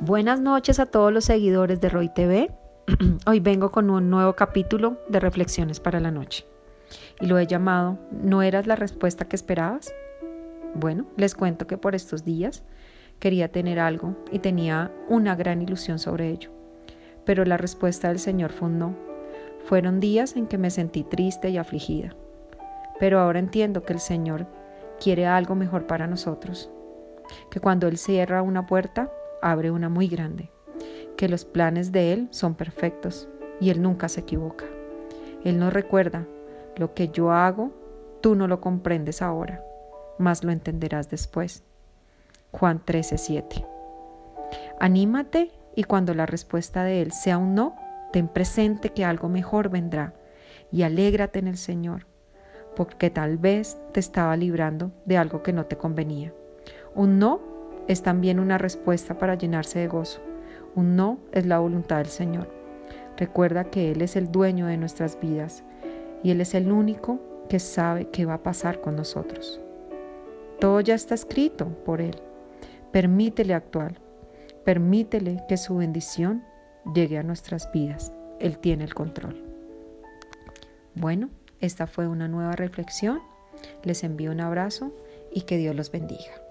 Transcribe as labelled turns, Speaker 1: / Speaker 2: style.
Speaker 1: Buenas noches a todos los seguidores de Roy TV. Hoy vengo con un nuevo capítulo de Reflexiones para la Noche. Y lo he llamado ¿No eras la respuesta que esperabas? Bueno, les cuento que por estos días quería tener algo y tenía una gran ilusión sobre ello. Pero la respuesta del Señor fue no. Fueron días en que me sentí triste y afligida. Pero ahora entiendo que el Señor quiere algo mejor para nosotros. Que cuando Él cierra una puerta, abre una muy grande, que los planes de Él son perfectos y Él nunca se equivoca. Él nos recuerda, lo que yo hago, tú no lo comprendes ahora, mas lo entenderás después. Juan 13:7. Anímate y cuando la respuesta de Él sea un no, ten presente que algo mejor vendrá y alégrate en el Señor, porque tal vez te estaba librando de algo que no te convenía. Un no es también una respuesta para llenarse de gozo. Un no es la voluntad del Señor. Recuerda que Él es el dueño de nuestras vidas y Él es el único que sabe qué va a pasar con nosotros. Todo ya está escrito por Él. Permítele actuar. Permítele que su bendición llegue a nuestras vidas. Él tiene el control. Bueno, esta fue una nueva reflexión. Les envío un abrazo y que Dios los bendiga.